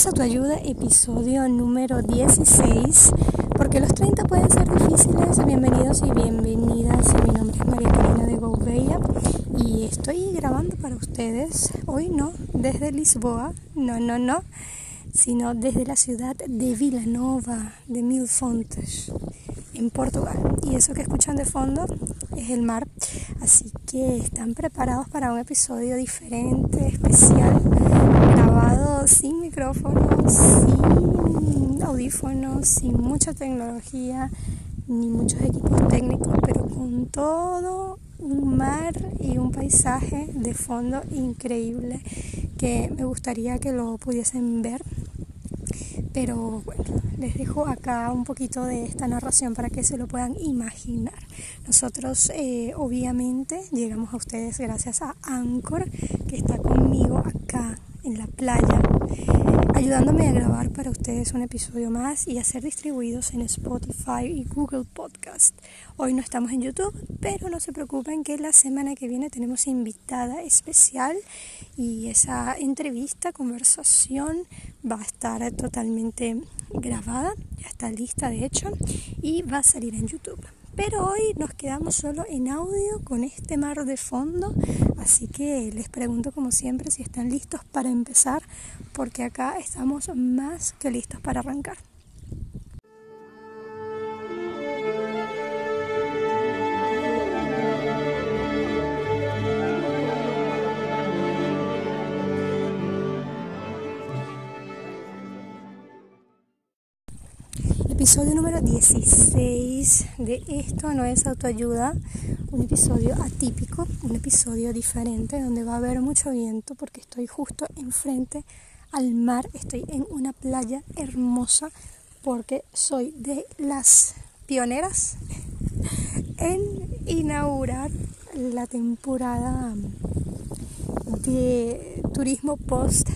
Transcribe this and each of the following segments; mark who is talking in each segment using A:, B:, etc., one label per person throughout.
A: es Autoayuda, episodio número 16. Porque los 30 pueden ser difíciles. Bienvenidos y bienvenidas. Mi nombre es María Carolina de Gouveia y estoy grabando para ustedes. Hoy no, desde Lisboa. No, no, no. Sino desde la ciudad de Vilanova de Mil Fontes, en Portugal. Y eso que escuchan de fondo es el mar. Así que están preparados para un episodio diferente, especial sin micrófonos, sin audífonos, sin mucha tecnología, ni muchos equipos técnicos, pero con todo un mar y un paisaje de fondo increíble que me gustaría que lo pudiesen ver. Pero bueno, les dejo acá un poquito de esta narración para que se lo puedan imaginar. Nosotros eh, obviamente llegamos a ustedes gracias a Anchor, que está conmigo acá en la playa, ayudándome a grabar para ustedes un episodio más y a ser distribuidos en Spotify y Google Podcast. Hoy no estamos en YouTube, pero no se preocupen que la semana que viene tenemos invitada especial y esa entrevista, conversación va a estar totalmente grabada, ya está lista de hecho y va a salir en YouTube. Pero hoy nos quedamos solo en audio con este mar de fondo, así que les pregunto como siempre si están listos para empezar, porque acá estamos más que listos para arrancar. Episodio número 16 de Esto no es autoayuda, un episodio atípico, un episodio diferente donde va a haber mucho viento porque estoy justo enfrente al mar, estoy en una playa hermosa porque soy de las pioneras en inaugurar la temporada de turismo post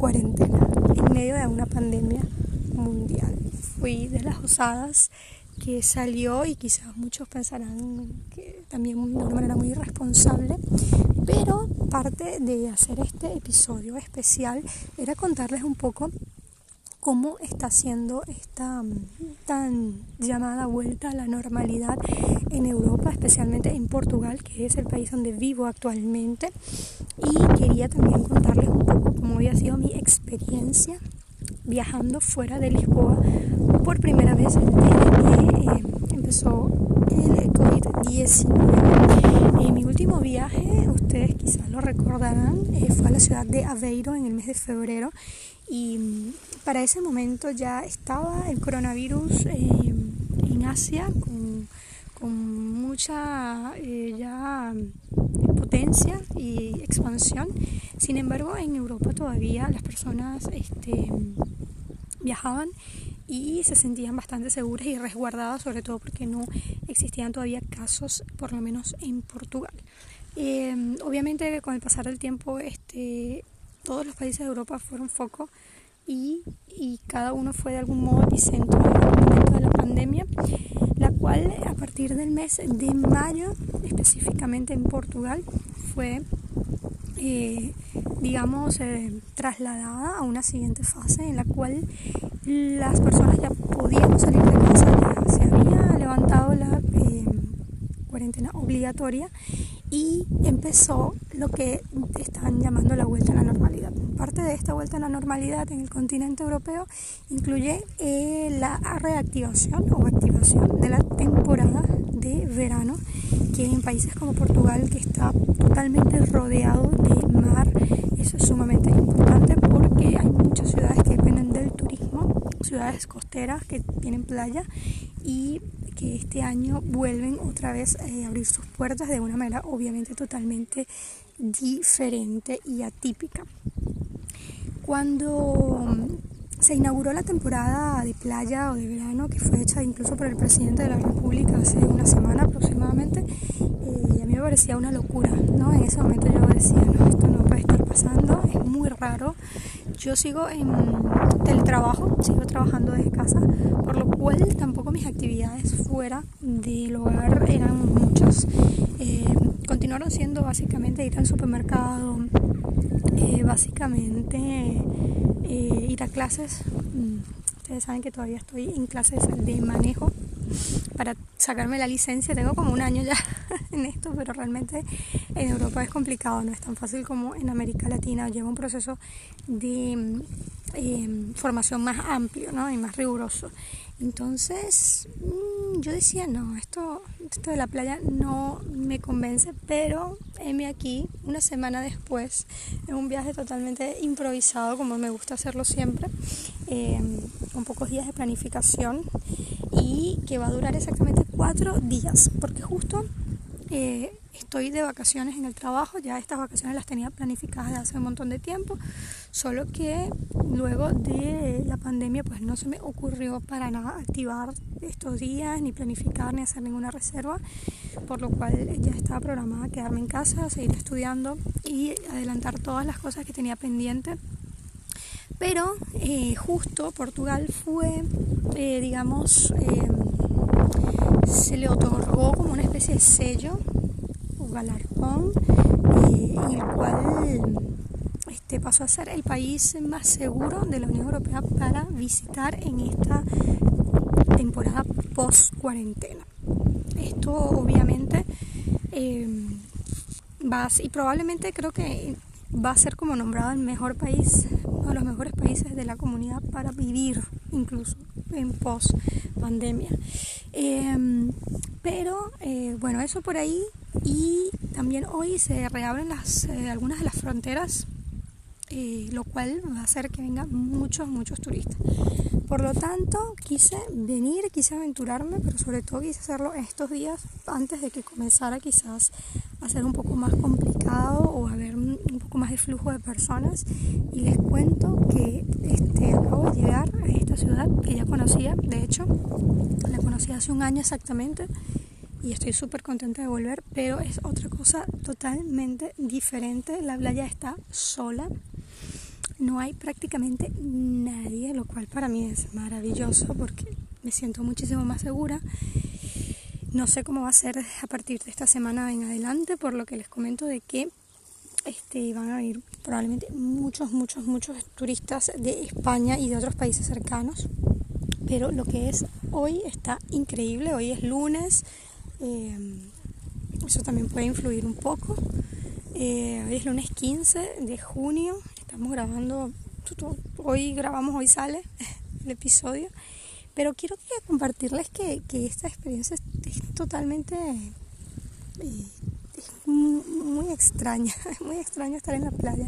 A: cuarentena en medio de una pandemia mundial fui de las osadas que salió y quizás muchos pensarán que también de una manera muy irresponsable, pero parte de hacer este episodio especial era contarles un poco cómo está siendo esta mm, tan llamada vuelta a la normalidad en Europa, especialmente en Portugal, que es el país donde vivo actualmente. Y quería también contarles un poco cómo había sido mi experiencia viajando fuera de Lisboa por primera vez desde que eh, empezó el COVID-19. En mi último viaje, ustedes quizás lo recordarán, eh, fue a la ciudad de Aveiro en el mes de febrero y mm, para ese momento ya estaba el coronavirus eh, en Asia con, con mucha ya potencia y expansión. Sin embargo, en Europa todavía las personas este, viajaban y se sentían bastante seguras y resguardadas, sobre todo porque no existían todavía casos, por lo menos en Portugal. Em, obviamente con el pasar del tiempo este, todos los países de Europa fueron foco y, y cada uno fue de algún modo epicentro de la pandemia, la cual a partir del mes de mayo, específicamente en Portugal, fue eh, digamos, eh, trasladada a una siguiente fase en la cual las personas ya podían salir de casa, ya se había levantado la eh, cuarentena obligatoria y empezó lo que están llamando la vuelta a la normalidad. Parte de esta vuelta a la normalidad en el continente europeo incluye la reactivación o activación de la temporada de verano que en países como Portugal que está totalmente rodeado de mar eso es sumamente importante porque hay muchas ciudades que dependen del turismo ciudades costeras que tienen playa y que este año vuelven otra vez a abrir sus puertas de una manera obviamente totalmente diferente y atípica. Cuando se inauguró la temporada de playa o de verano que fue hecha incluso por el presidente de la República hace una semana aproximadamente eh, y a mí me parecía una locura, ¿no? En ese momento yo decía, no, esto no puede estar pasando, es muy raro. Yo sigo en teletrabajo, sigo trabajando desde casa, por lo cual tampoco mis actividades fuera del hogar eran muchas. Eh, continuaron siendo básicamente ir al supermercado, eh, básicamente ir a clases. Mm, ustedes saben que todavía estoy en clases de manejo para sacarme la licencia. Tengo como un año ya en esto, pero realmente en Europa es complicado, no es tan fácil como en América Latina. Lleva un proceso de em, formación más amplio ¿no? y más riguroso. Entonces mm, yo decía, no, esto, esto de la playa no me convence, pero heme aquí una semana después, en un viaje totalmente improvisado, como me gusta hacerlo siempre, em, con pocos días de planificación y que va a durar exactamente cuatro días, porque justo eh, estoy de vacaciones en el trabajo, ya estas vacaciones las tenía planificadas de hace un montón de tiempo, solo que luego de la pandemia pues no se me ocurrió para nada activar estos días, ni planificar, ni hacer ninguna reserva, por lo cual ya estaba programada quedarme en casa, seguir estudiando y adelantar todas las cosas que tenía pendiente. Pero eh, justo Portugal fue, eh, digamos, se le otorgó como una especie de sello o galardón eh, el cual este, pasó a ser el país más seguro de la Unión Europea para visitar en esta temporada post cuarentena. Esto obviamente eh, va y probablemente creo que va a ser como nombrado el mejor país, uno de los mejores países de la comunidad para vivir incluso en post pandemia. Em, pero eh, bueno, eso por ahí y también hoy se reabren las, eh, algunas de las fronteras, eh, lo cual va a hacer que vengan muchos, muchos turistas. Por lo tanto, quise venir, quise aventurarme, pero sobre todo quise hacerlo estos días antes de que comenzara quizás a ser un poco más complicado o a un, más de flujo de personas. Y les cuento que este, acabo de llegar a esta ciudad que ya conocía, de hecho, la conocí hace un año exactamente y estoy súper contenta de volver, pero es otra cosa totalmente diferente. La playa está sola, no hay prácticamente nadie, lo cual para mí es maravilloso porque me siento muchísimo más segura. No sé cómo va a ser a partir de esta semana en adelante, por lo que les comento de que este, van a venir probablemente muchos, muchos, muchos turistas de España y de otros países cercanos. Pero lo que es hoy está increíble, hoy es lunes, eh, eso también puede influir un poco. Eh, hoy es lunes 15 de junio estamos grabando, hoy grabamos, hoy sale el episodio, pero quiero compartirles que, esta experiencia es, totalmente eh, muy extraña, es muy extraño estar en la playa,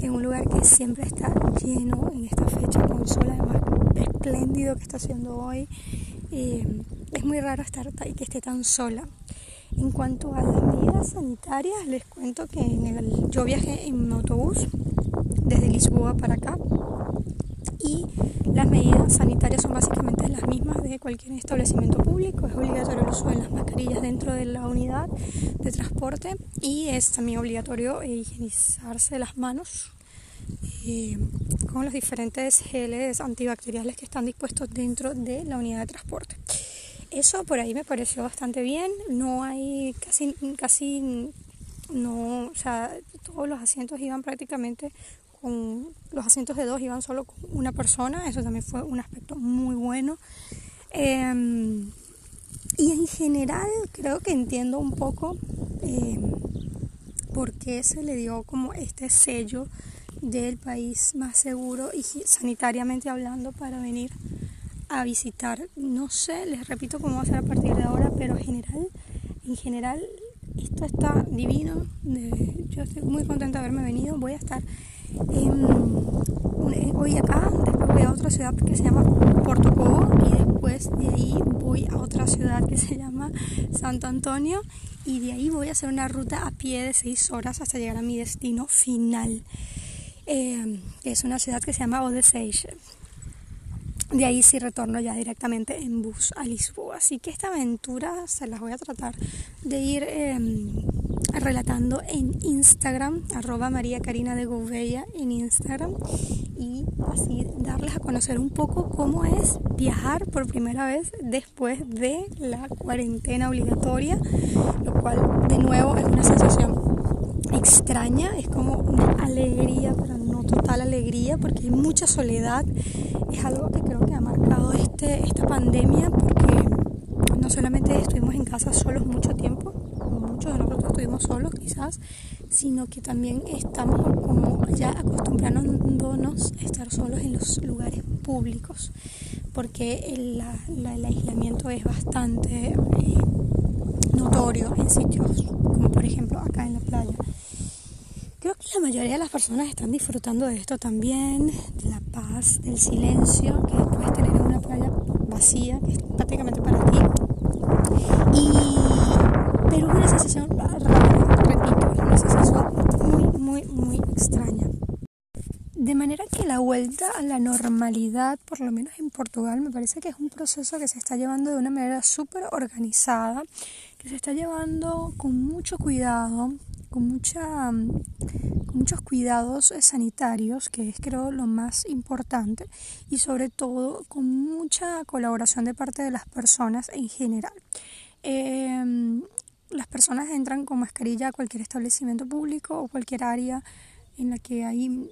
A: en un lugar que siempre está lleno en esta fecha, con sol además espléndido que está haciendo hoy. Eh, es muy raro estar y que esté tan sola. En cuanto a las medidas sanitarias, les cuento que yo viajé en autobús desde Lisboa para acá y las medidas sanitarias son básicamente las mismas de cualquier establecimiento público. Es obligatorio el uso de las mascarillas dentro de la unidad de transporte y es también obligatorio higienizarse las manos eh, con los diferentes geles antibacteriales que están dispuestos dentro de la unidad de transporte. Eso por ahí me pareció bastante bien. No hay casi, casi, no, o sea, todos los asientos iban prácticamente los asientos de dos iban solo con una persona, eso también fue un aspecto muy bueno. Em, y en general creo que entiendo un poco em, por qué se le dio como este sello del país más seguro y sanitariamente hablando para venir a visitar. No sé, les repito cómo va a ser a partir de ahora, pero en general, en general esto está divino. yo estoy muy contenta de haberme venido. Voy a estar hoy acá, después voy a otra ciudad que se llama Porto Cobo y después de ahí voy a otra ciudad que se llama Santo Antonio y de ahí voy a hacer una ruta a pie de 6 horas hasta llegar a mi destino final. Eh, es una ciudad que se llama Odesseixe. De ahí sí retorno ya directamente en bus a Lisboa. Así que esta aventura se las voy a tratar de ir em, relatando en Instagram, arroba María Karina de Gouveia en Instagram. Y así darles a conocer un poco cómo es viajar por primera vez después de la cuarentena obligatoria, lo cual de nuevo es una sensación España es como una alegría, pero no total alegría, porque hay mucha soledad. Es algo que creo que ha marcado este, esta pandemia, porque no solamente estuvimos en casa solos mucho tiempo, muchos de nosotros estuvimos solos quizás, sino que también estamos como ya acostumbrándonos a estar solos en los lugares públicos, porque el, el aislamiento es bastante eh, notorio en sitios como por ejemplo acá en la playa. Creo que la mayoría de las personas están disfrutando de esto también, de la paz, del silencio que puedes tener en una playa vacía, que es prácticamente para ti. Y, pero una sensación rara, repito, una sensación muy, muy, muy extraña. De manera que la vuelta a la normalidad, por lo menos en Portugal, me parece que es un proceso que se está llevando de una manera súper organizada, que se está llevando con mucho cuidado, con, mucha, con muchos cuidados sanitarios, que es creo lo más importante, y sobre todo con mucha colaboración de parte de las personas en general. Em, las personas entran con mascarilla a cualquier establecimiento público o cualquier área en la que hay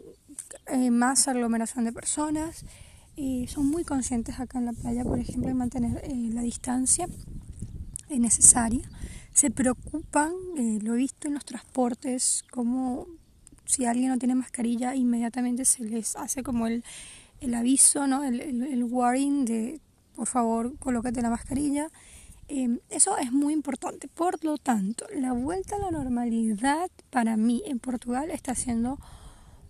A: eh, más aglomeración de personas y son muy conscientes acá en la playa, por ejemplo, de mantener eh, la distancia necesaria. Se preocupan, eh, lo he visto en los transportes, como si alguien no tiene mascarilla, inmediatamente se les hace como el, el aviso, ¿no? el, el, warning de por favor colócate la mascarilla. Eso es muy importante. Por lo tanto, la vuelta a la normalidad para mí en Portugal está siendo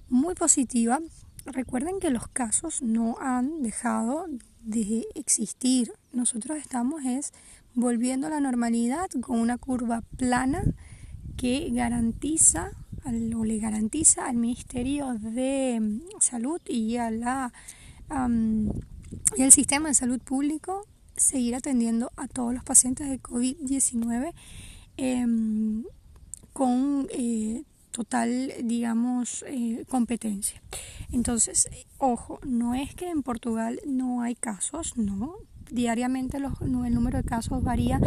A: muy positiva. Recuerden que los casos no han dejado de existir. Nosotros estamos es volviendo a la normalidad con una curva plana que garantiza o le garantiza al Ministerio de mm, Salud y a la y al sistema de salud público seguir atendiendo a todos los pacientes de COVID-19 em, con eh, total, digamos, eh, competencia. Entonces, ojo, no es que en Portugal no hay casos, no. Diariamente los, el número de casos varía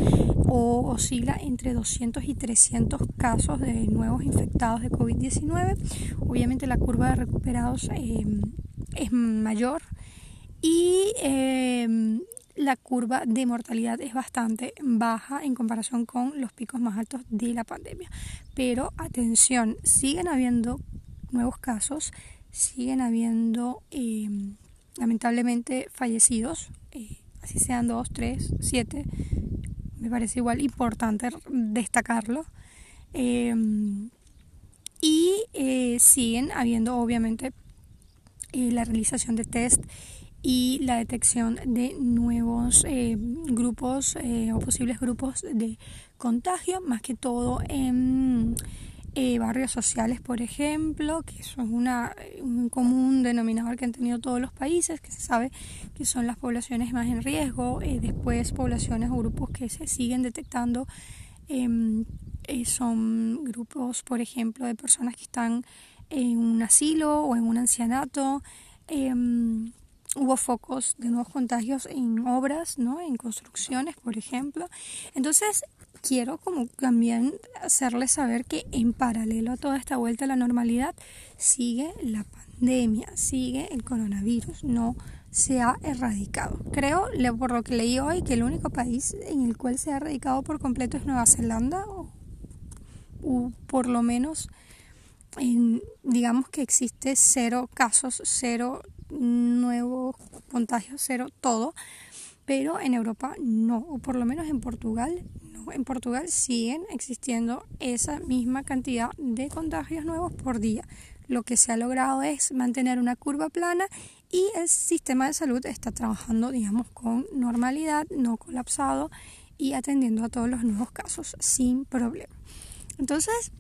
A: o oscila entre 200 y 300 casos de nuevos infectados de COVID-19. Obviamente la curva de recuperados eh, es mayor y eh, la curva de mortalidad es bastante baja en comparación con los picos más altos de la pandemia. Pero atención, siguen habiendo nuevos casos, siguen habiendo em, lamentablemente fallecidos, eh, así sean dos, tres, siete, me parece igual importante destacarlo. Em, y eh, siguen habiendo obviamente eh, la realización de test y la detección de nuevos eh, grupos eh, o posibles grupos de contagio, más que todo en eh, barrios sociales, por ejemplo, que eso es un común denominador que han tenido todos los países, que se sabe que son las poblaciones más en riesgo, después poblaciones o grupos que se siguen detectando em, son grupos, por ejemplo, de personas que están en un asilo o en un ancianato, em, hubo focos de nuevos contagios en obras, ¿no? En construcciones, por ejemplo. Entonces, quiero como también hacerles saber que en paralelo a toda esta vuelta a la normalidad sigue la pandemia, sigue el coronavirus, no se ha erradicado. Creo, por lo que leí hoy, que el único país en el cual se ha erradicado por completo es Nueva Zelanda, o, o por lo menos en, digamos que existe cero casos, cero nuevos contagios, cero, todo. Pero en Europa no, o por lo menos en Portugal no. En Portugal siguen existiendo esa misma cantidad de contagios nuevos por día. Lo que se ha logrado es mantener una curva plana y el sistema de salud está trabajando, digamos, con normalidad, no colapsado y atendiendo a todos los nuevos casos sin problema. Entonces,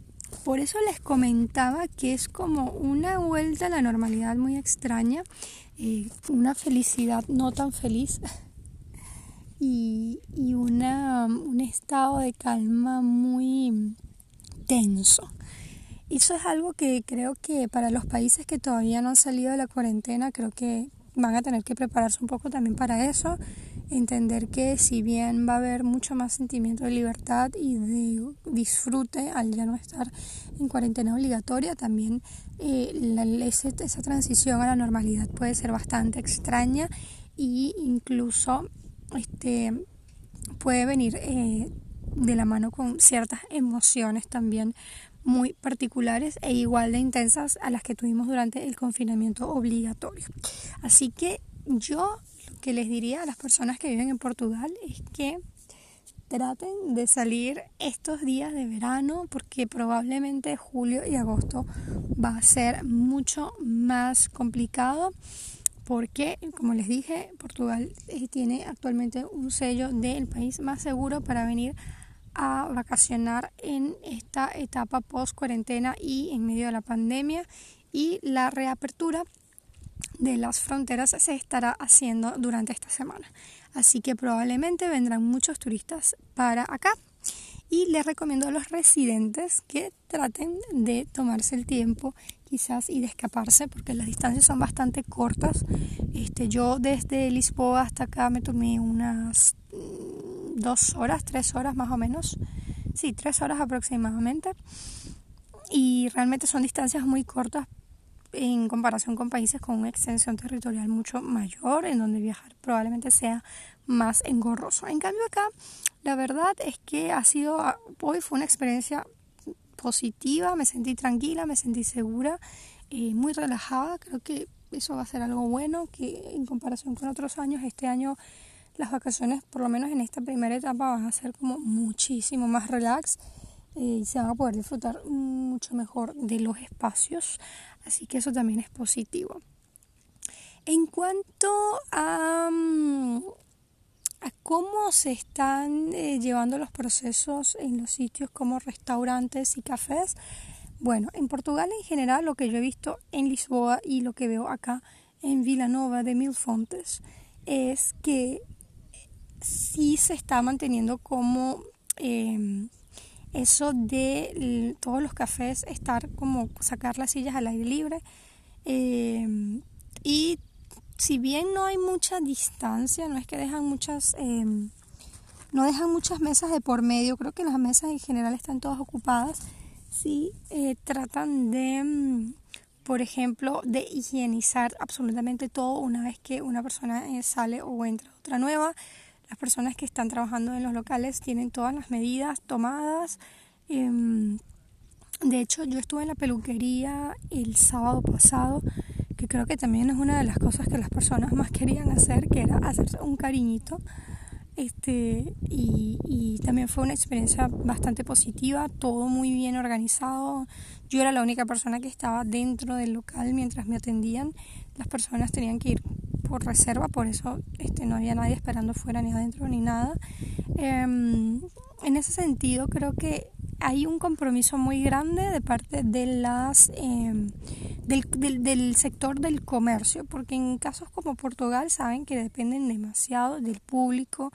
A: por eso les comentaba que es como una vuelta a la normalidad muy extraña, eh, una felicidad no tan feliz y, una, un estado de calma muy tenso. Eso es algo que creo que para los países que todavía no han salido de la cuarentena, creo que van a tener que prepararse un poco también para eso. Entender que si bien va a haber mucho más sentimiento de libertad y de disfrute al ya no estar en cuarentena obligatoria, también eh, esa transición a la normalidad puede ser bastante extraña e incluso este, puede venir eh, de la mano con ciertas emociones también muy particulares e igual de intensas a las que tuvimos durante el confinamiento obligatorio. Así que yo que les diría a las personas que viven en Portugal es que traten de salir estos días de verano porque probablemente julio y agosto va a ser mucho más complicado porque, como les dije, Portugal eh, tiene actualmente un sello del país más seguro para venir a vacacionar en esta etapa post cuarentena y en medio de la pandemia y la reapertura de las fronteras se estará haciendo durante esta semana. Así que probablemente vendrán muchos turistas para acá. Y les recomiendo a los residentes que traten de tomarse el tiempo quizás y de escaparse porque las distancias son bastante cortas. Este, yo desde Lisboa hasta acá me tomé unas mm, dos horas, tres horas más o menos. Sí, tres horas aproximadamente. Y realmente son distancias muy cortas en comparación con países con una extensión territorial mucho mayor, en donde viajar probablemente sea más engorroso. En cambio acá, la verdad es que ha sido, hoy fue una experiencia positiva, me sentí tranquila, me sentí segura, eh, muy relajada, creo que eso va a ser algo bueno, que en comparación con otros años, este año las vacaciones, por lo menos en esta primera etapa, van a ser como muchísimo más relax eh, y se van a poder disfrutar mucho mejor de los espacios. Así que eso también es positivo. En cuanto a, mm, cómo se están eh, llevando los procesos en los sitios como restaurantes y cafés, bueno, en Portugal en general lo que yo he visto en Lisboa y lo que veo acá en Vilanova de Mil Fontes es que sí se está manteniendo como em, eso de todos los cafés estar como sacar las sillas al aire libre. Em, y si bien no hay mucha distancia no es que dejan muchas em, no dejan muchas mesas de por medio creo que las mesas en general están todas ocupadas sí eh, tratan de em, por ejemplo de higienizar absolutamente todo una vez que una persona eh, sale o entra otra nueva las personas que están trabajando en los locales tienen todas las medidas tomadas. Em, de hecho, yo estuve en la peluquería el sábado pasado, que creo que también es una de las cosas que las personas más querían hacer, que era hacerse un cariñito. Este, y también fue una experiencia bastante positiva, todo muy bien organizado. Yo era la única persona que estaba dentro del local mientras me atendían. Las personas tenían que ir por reserva, por eso este, no había nadie esperando fuera ni adentro ni nada. Em, en ese sentido creo que hay un compromiso muy grande de parte de las em, del, del, sector del comercio, porque en casos como Portugal saben que dependen demasiado del público,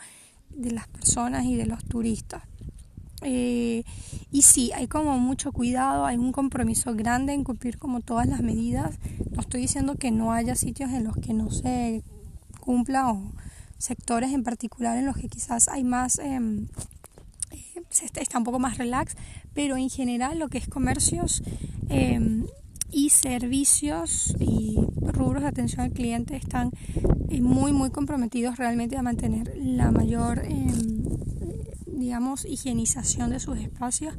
A: de las personas y de los turistas. Eh, y sí, hay como mucho cuidado, hay un compromiso grande en cumplir como todas las medidas. No estoy diciendo que no haya sitios en los que no se cumpla o sectores en particular en los que quizás hay más, em, eh, está un poco más relax, pero en general lo que es comercios em, y servicios y rubros de atención al cliente están eh, muy muy comprometidos realmente a mantener la mayor em, digamos, higienización de sus espacios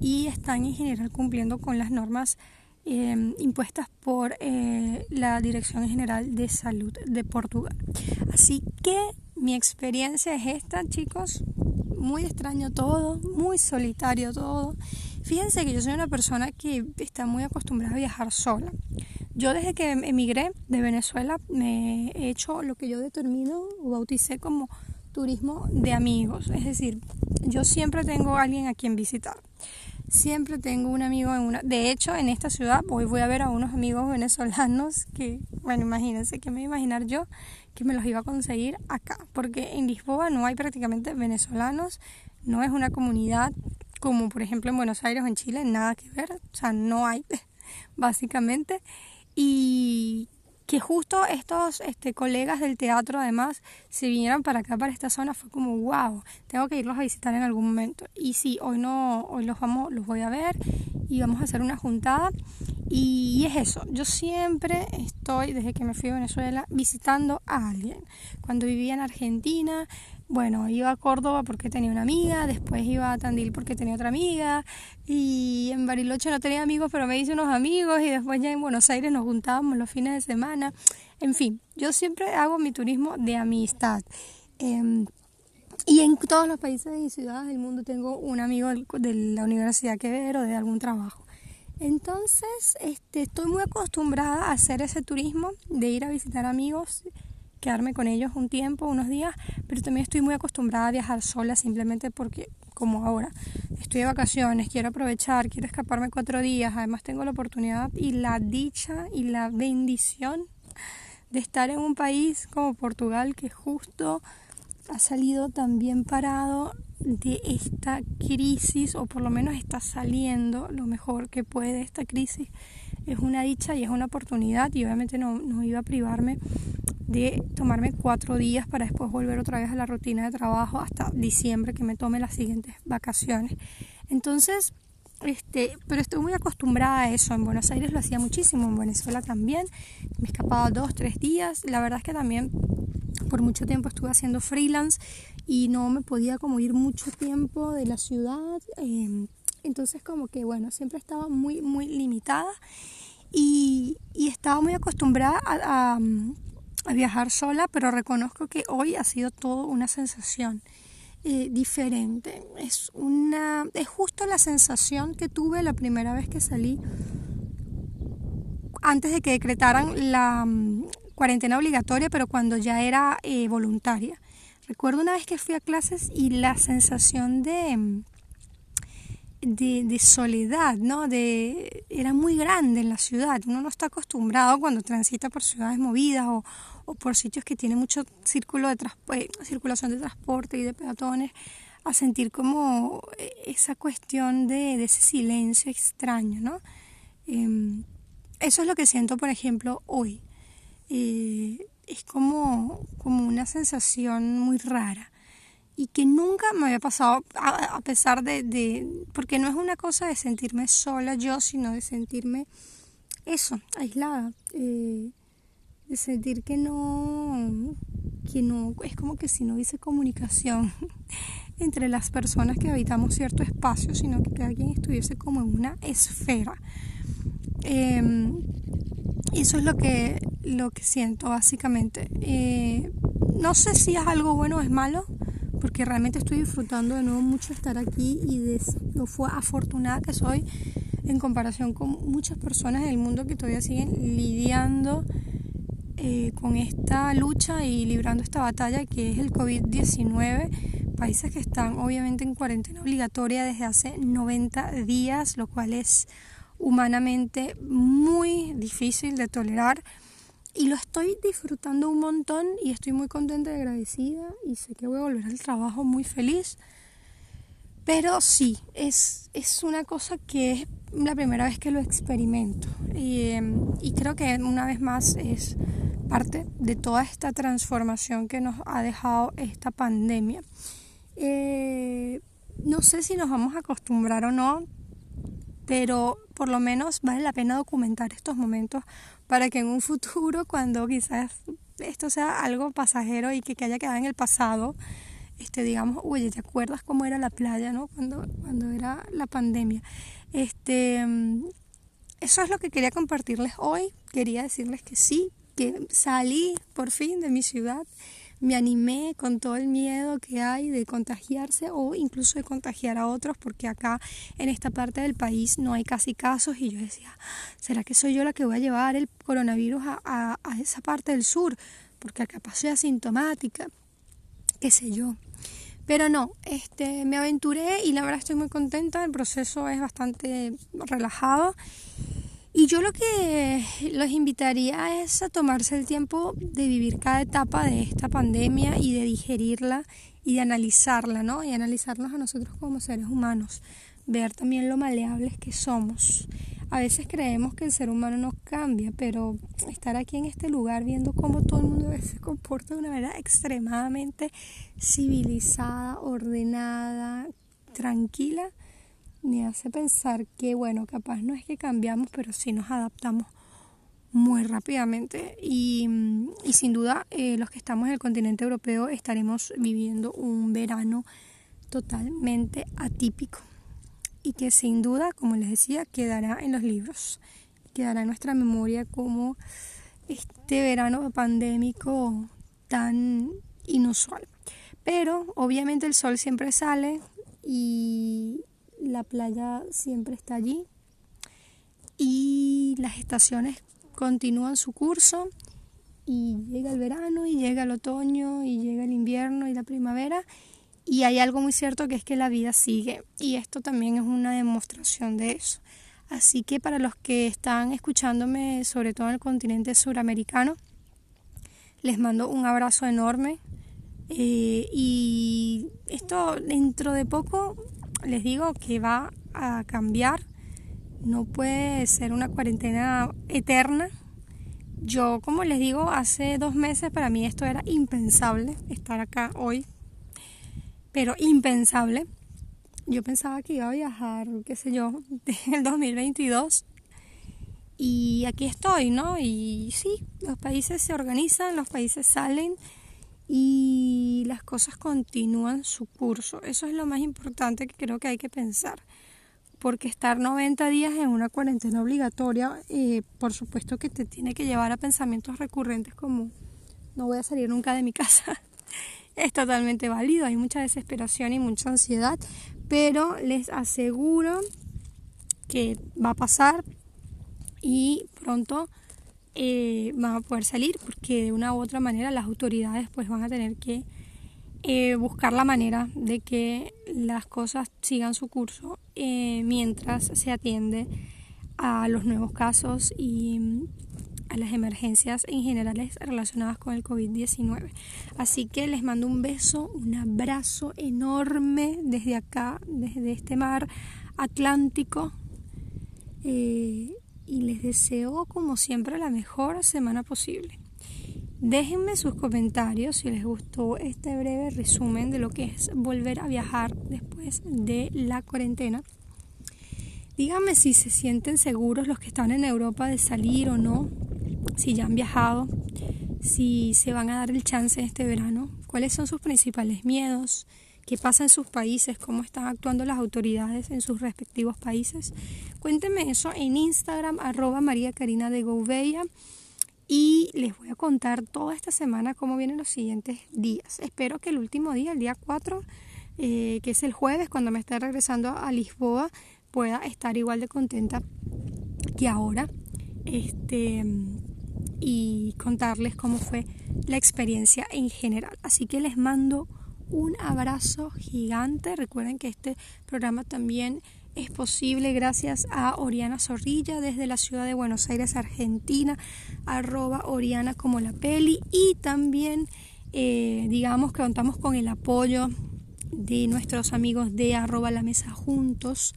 A: y están en general cumpliendo con las normas eh, impuestas por eh, la Dirección General de Salud de Portugal. Así que mi experiencia es esta, chicos. Muy extraño todo, muy solitario todo. Fíjense que yo soy una persona que está muy acostumbrada a viajar sola. Yo desde que emigré de Venezuela me he hecho lo que yo determino o bauticé como turismo de amigos. Es decir, yo siempre tengo a alguien a quien visitar. Siempre tengo un amigo en una... De hecho, en esta ciudad hoy voy a ver a unos amigos venezolanos que, bueno, imagínense que me imaginar yo que me los iba a conseguir acá. Porque en Lisboa no hay prácticamente venezolanos, no es una comunidad como por ejemplo en Buenos Aires o en Chile, nada que ver, o sea, no hay, básicamente. Y que justo estos este, colegas del teatro además se vinieran para acá, para esta zona, fue como, wow, tengo que irlos a visitar en algún momento. Y sí, hoy no, hoy los, vamos, los voy a ver y vamos a hacer una juntada. Y es eso, yo siempre estoy, desde que me fui a Venezuela, visitando a alguien. Cuando vivía en Argentina, bueno, iba a Córdoba porque tenía una amiga, después iba a Tandil porque tenía otra amiga, y en Bariloche no tenía amigos, pero me hice unos amigos, y después ya en Buenos Aires nos juntábamos los fines de semana. En fin, yo siempre hago mi turismo de amistad. Em, y en todos los países y ciudades del mundo tengo un amigo de la Universidad que ver o de algún trabajo. Entonces, este, estoy muy acostumbrada a hacer ese turismo, de ir a visitar amigos quedarme con ellos un tiempo, unos días, pero también estoy muy acostumbrada a viajar sola simplemente porque, como ahora, estoy de vacaciones, quiero aprovechar, quiero escaparme cuatro días, además tengo la oportunidad y la dicha y la bendición de estar en un país como Portugal que justo ha salido tan bien parado de esta crisis o por lo menos está saliendo lo mejor que puede esta crisis es una dicha y es una oportunidad y obviamente no, iba a privarme de tomarme cuatro días para después volver otra vez a la rutina de trabajo hasta diciembre que me tome las siguientes vacaciones. Entonces, este, pero estoy muy acostumbrada a eso. En Buenos Aires lo hacía muchísimo, en Venezuela también. Me escapaba dos, tres días. La verdad es que también por mucho tiempo estuve haciendo freelance y no me podía como ir mucho tiempo de la ciudad. Em, entonces como que bueno, siempre estaba muy, muy limitada y, estaba muy acostumbrada a a viajar sola, pero reconozco que hoy ha sido todo una sensación eh, diferente. Es, una, es justo la sensación que tuve la primera vez que salí antes de que decretaran la mm, cuarentena obligatoria, pero cuando ya era eh, voluntaria. Recuerdo una vez que fui a clases y la sensación de, mm, de, de, soledad, ¿no? De, era muy grande en la ciudad. Uno no está acostumbrado cuando transita por ciudades movidas o, o por sitios que tienen mucho círculo de eh, circulación de transporte y de peatones, a sentir como eh, esa cuestión de, ese silencio extraño, ¿no? Em, eso es lo que siento, por ejemplo, hoy. Eh, es como, como una sensación muy rara y que nunca me había pasado a, pesar de, porque no es una cosa de sentirme sola yo, sino de sentirme eso, aislada de sentir que no, que no, es como que si no hubiese comunicación entre las personas que habitamos cierto espacio, sino que cada quien estuviese como en una esfera. Em, eso es lo que, lo que siento básicamente. Eh, no sé si es algo bueno o es malo, porque realmente estoy disfrutando de nuevo mucho estar aquí y de lo fue afortunada que soy en comparación con muchas personas en el mundo que todavía siguen lidiando eh, con esta lucha y librando esta batalla que es el COVID-19. Países que están obviamente en cuarentena obligatoria desde hace 90 días, lo cual es humanamente muy difícil de tolerar. Y lo estoy disfrutando un montón y estoy muy contenta y agradecida y sé que voy a volver al trabajo muy feliz. Pero sí, es, es una cosa que es la primera vez que lo experimento. Y, em, creo que una vez más es parte de toda esta transformación que nos ha dejado esta pandemia. Eh, no sé si nos vamos a acostumbrar o no, pero por lo menos vale la pena documentar estos momentos para que en un futuro, cuando quizás esto sea algo pasajero y que, haya quedado en el pasado, este, digamos, oye, ¿te acuerdas cómo era la playa, no? Cuando, cuando era la pandemia. Este, mm, eso es lo que quería compartirles hoy. Quería decirles que sí, que salí por fin de mi ciudad, me animé con todo el miedo que hay de contagiarse o incluso de contagiar a otros, porque acá en esta parte del país no hay casi casos y yo decía, ¿será que soy yo la que voy a llevar el coronavirus a, esa parte del sur? Porque acá soy asintomática, qué sé yo. Pero no, este, me aventuré y la verdad estoy muy contenta, el proceso es bastante relajado y yo lo que los invitaría es a tomarse el tiempo de vivir cada etapa de esta pandemia y de digerirla y de analizarla, ¿no? Y analizarnos a nosotros como seres humanos, ver también lo maleables que somos, A veces creemos que el ser humano no cambia, pero estar aquí en este lugar viendo cómo todo el mundo se comporta de una manera extremadamente civilizada, ordenada, tranquila, me hace pensar que, bueno, capaz no es que cambiamos, pero sí nos adaptamos muy rápidamente y, y sin duda eh, los que estamos en el continente europeo estaremos viviendo un verano totalmente atípico y que sin duda, como les decía, quedará en los libros, quedará en nuestra memoria como este verano pandémico tan inusual. Pero obviamente el sol siempre sale y la playa siempre está allí y las estaciones continúan su curso y llega el verano y llega el otoño y llega el invierno y la primavera y hay algo muy cierto que es que la vida sigue y esto también es una demostración de eso. Así que para los que están escuchándome, sobre todo en el continente suramericano, les mando un abrazo enorme. Eh, y esto dentro de poco les digo que va a cambiar no puede ser una cuarentena eterna. Yo, como les digo, hace dos meses para mí esto era impensable, estar acá hoy, pero impensable. Yo pensaba que iba a viajar, qué sé yo, el 2022 y aquí estoy, ¿no? Y sí, los países se organizan, los países salen y las cosas continúan su curso. Eso es lo más importante que creo que hay que pensar porque estar 90 días en una cuarentena obligatoria, eh, por supuesto que te tiene que llevar a pensamientos recurrentes como no voy a salir nunca de mi casa. es totalmente válido, hay mucha desesperación y mucha ansiedad, pero les aseguro que va a pasar y pronto eh, van a poder salir porque de una u otra manera las autoridades pues van a tener que eh, buscar la manera de que las cosas sigan su curso eh, mientras se atiende a los nuevos casos y mm, a las emergencias en generales relacionadas con el COVID-19. Así que les mando un beso, un abrazo enorme desde acá, desde este mar Atlántico. Eh, y les deseo como siempre la mejor semana posible. Déjenme sus comentarios si les gustó este breve resumen de lo que es volver a viajar después de la cuarentena. Díganme si se sienten seguros los que están en Europa de salir o no, si ya han viajado, si se van a dar el chance este verano, cuáles son sus principales miedos, qué pasa en sus países, cómo están actuando las autoridades en sus respectivos países. Cuéntenme eso en Instagram, arroba María Karina de Gouveia y les voy a contar toda esta semana cómo vienen los siguientes días. Espero que el último día, el día 4, eh, que es el jueves, cuando me esté regresando a Lisboa, pueda estar igual de contenta que ahora. Este, y contarles cómo fue la experiencia en general. Así que les mando un abrazo gigante. Recuerden que este programa también es posible gracias a Oriana Zorrilla desde la ciudad de Buenos Aires, Argentina, arroba Oriana como la peli y también eh, digamos que contamos con el apoyo de nuestros amigos de arroba la mesa juntos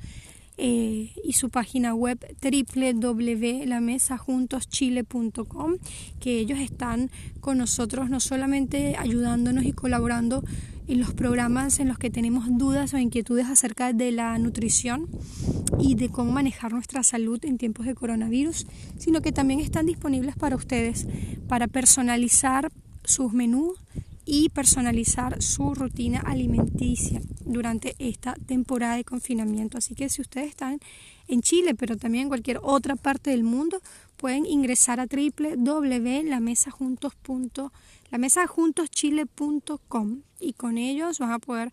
A: eh, y su página web www.lamesaJuntosChile.com que ellos están con nosotros no solamente ayudándonos y colaborando en los programas en los que tenemos dudas o inquietudes acerca de la nutrición y de cómo manejar nuestra salud en tiempos de coronavirus, sino que también están disponibles para ustedes para personalizar sus menús y personalizar su rutina alimenticia durante esta temporada de confinamiento. Así que si ustedes están en Chile, pero también en cualquier otra parte del mundo, pueden ingresar a www.lamesajuntos.com la mesa juntoschile.com y con ellos van a poder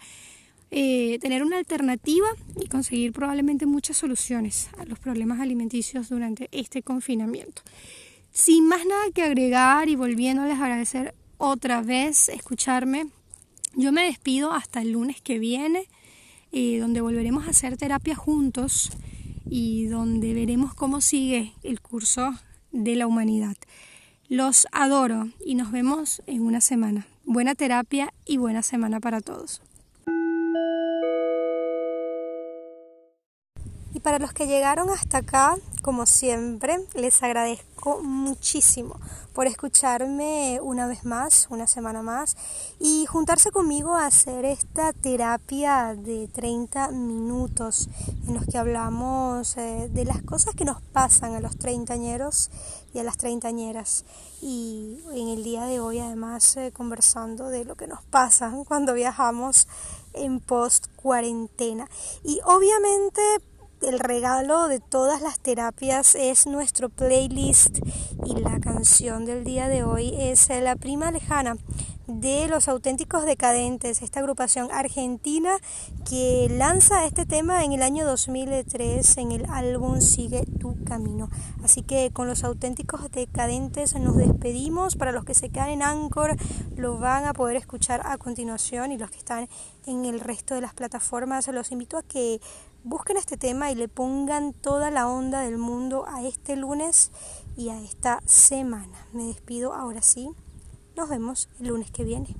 A: eh, tener una alternativa y conseguir probablemente muchas soluciones a los problemas alimenticios durante este confinamiento. Sin más nada que agregar y volviéndoles a agradecer otra vez escucharme, yo me despido hasta el lunes que viene, eh, donde volveremos a hacer terapia juntos y donde veremos cómo sigue el curso de la humanidad. Los adoro y nos vemos en una semana. Buena terapia y buena semana para todos. Para los que llegaron hasta acá, como siempre, les agradezco muchísimo por escucharme una vez más, una semana más, y juntarse conmigo a hacer esta terapia de 30 minutos en los que hablamos eh, de las cosas que nos pasan a los treintañeros y a las treintañeras. Y en el día de hoy además eh, conversando de lo que nos pasa cuando viajamos en post cuarentena. Y obviamente el regalo de todas las terapias es nuestro playlist y la canción del día de hoy es La prima lejana de los auténticos decadentes, esta agrupación argentina que lanza este tema en el año 2003 en el álbum Sigue tu camino. Así que con los auténticos decadentes nos despedimos. Para los que se quedan en Anchor lo van a poder escuchar a continuación y los que están en el resto de las plataformas los invito a que busquen este tema y le pongan toda la onda del mundo a este lunes y a esta semana. Me despido ahora sí. Nos vemos el lunes que viene.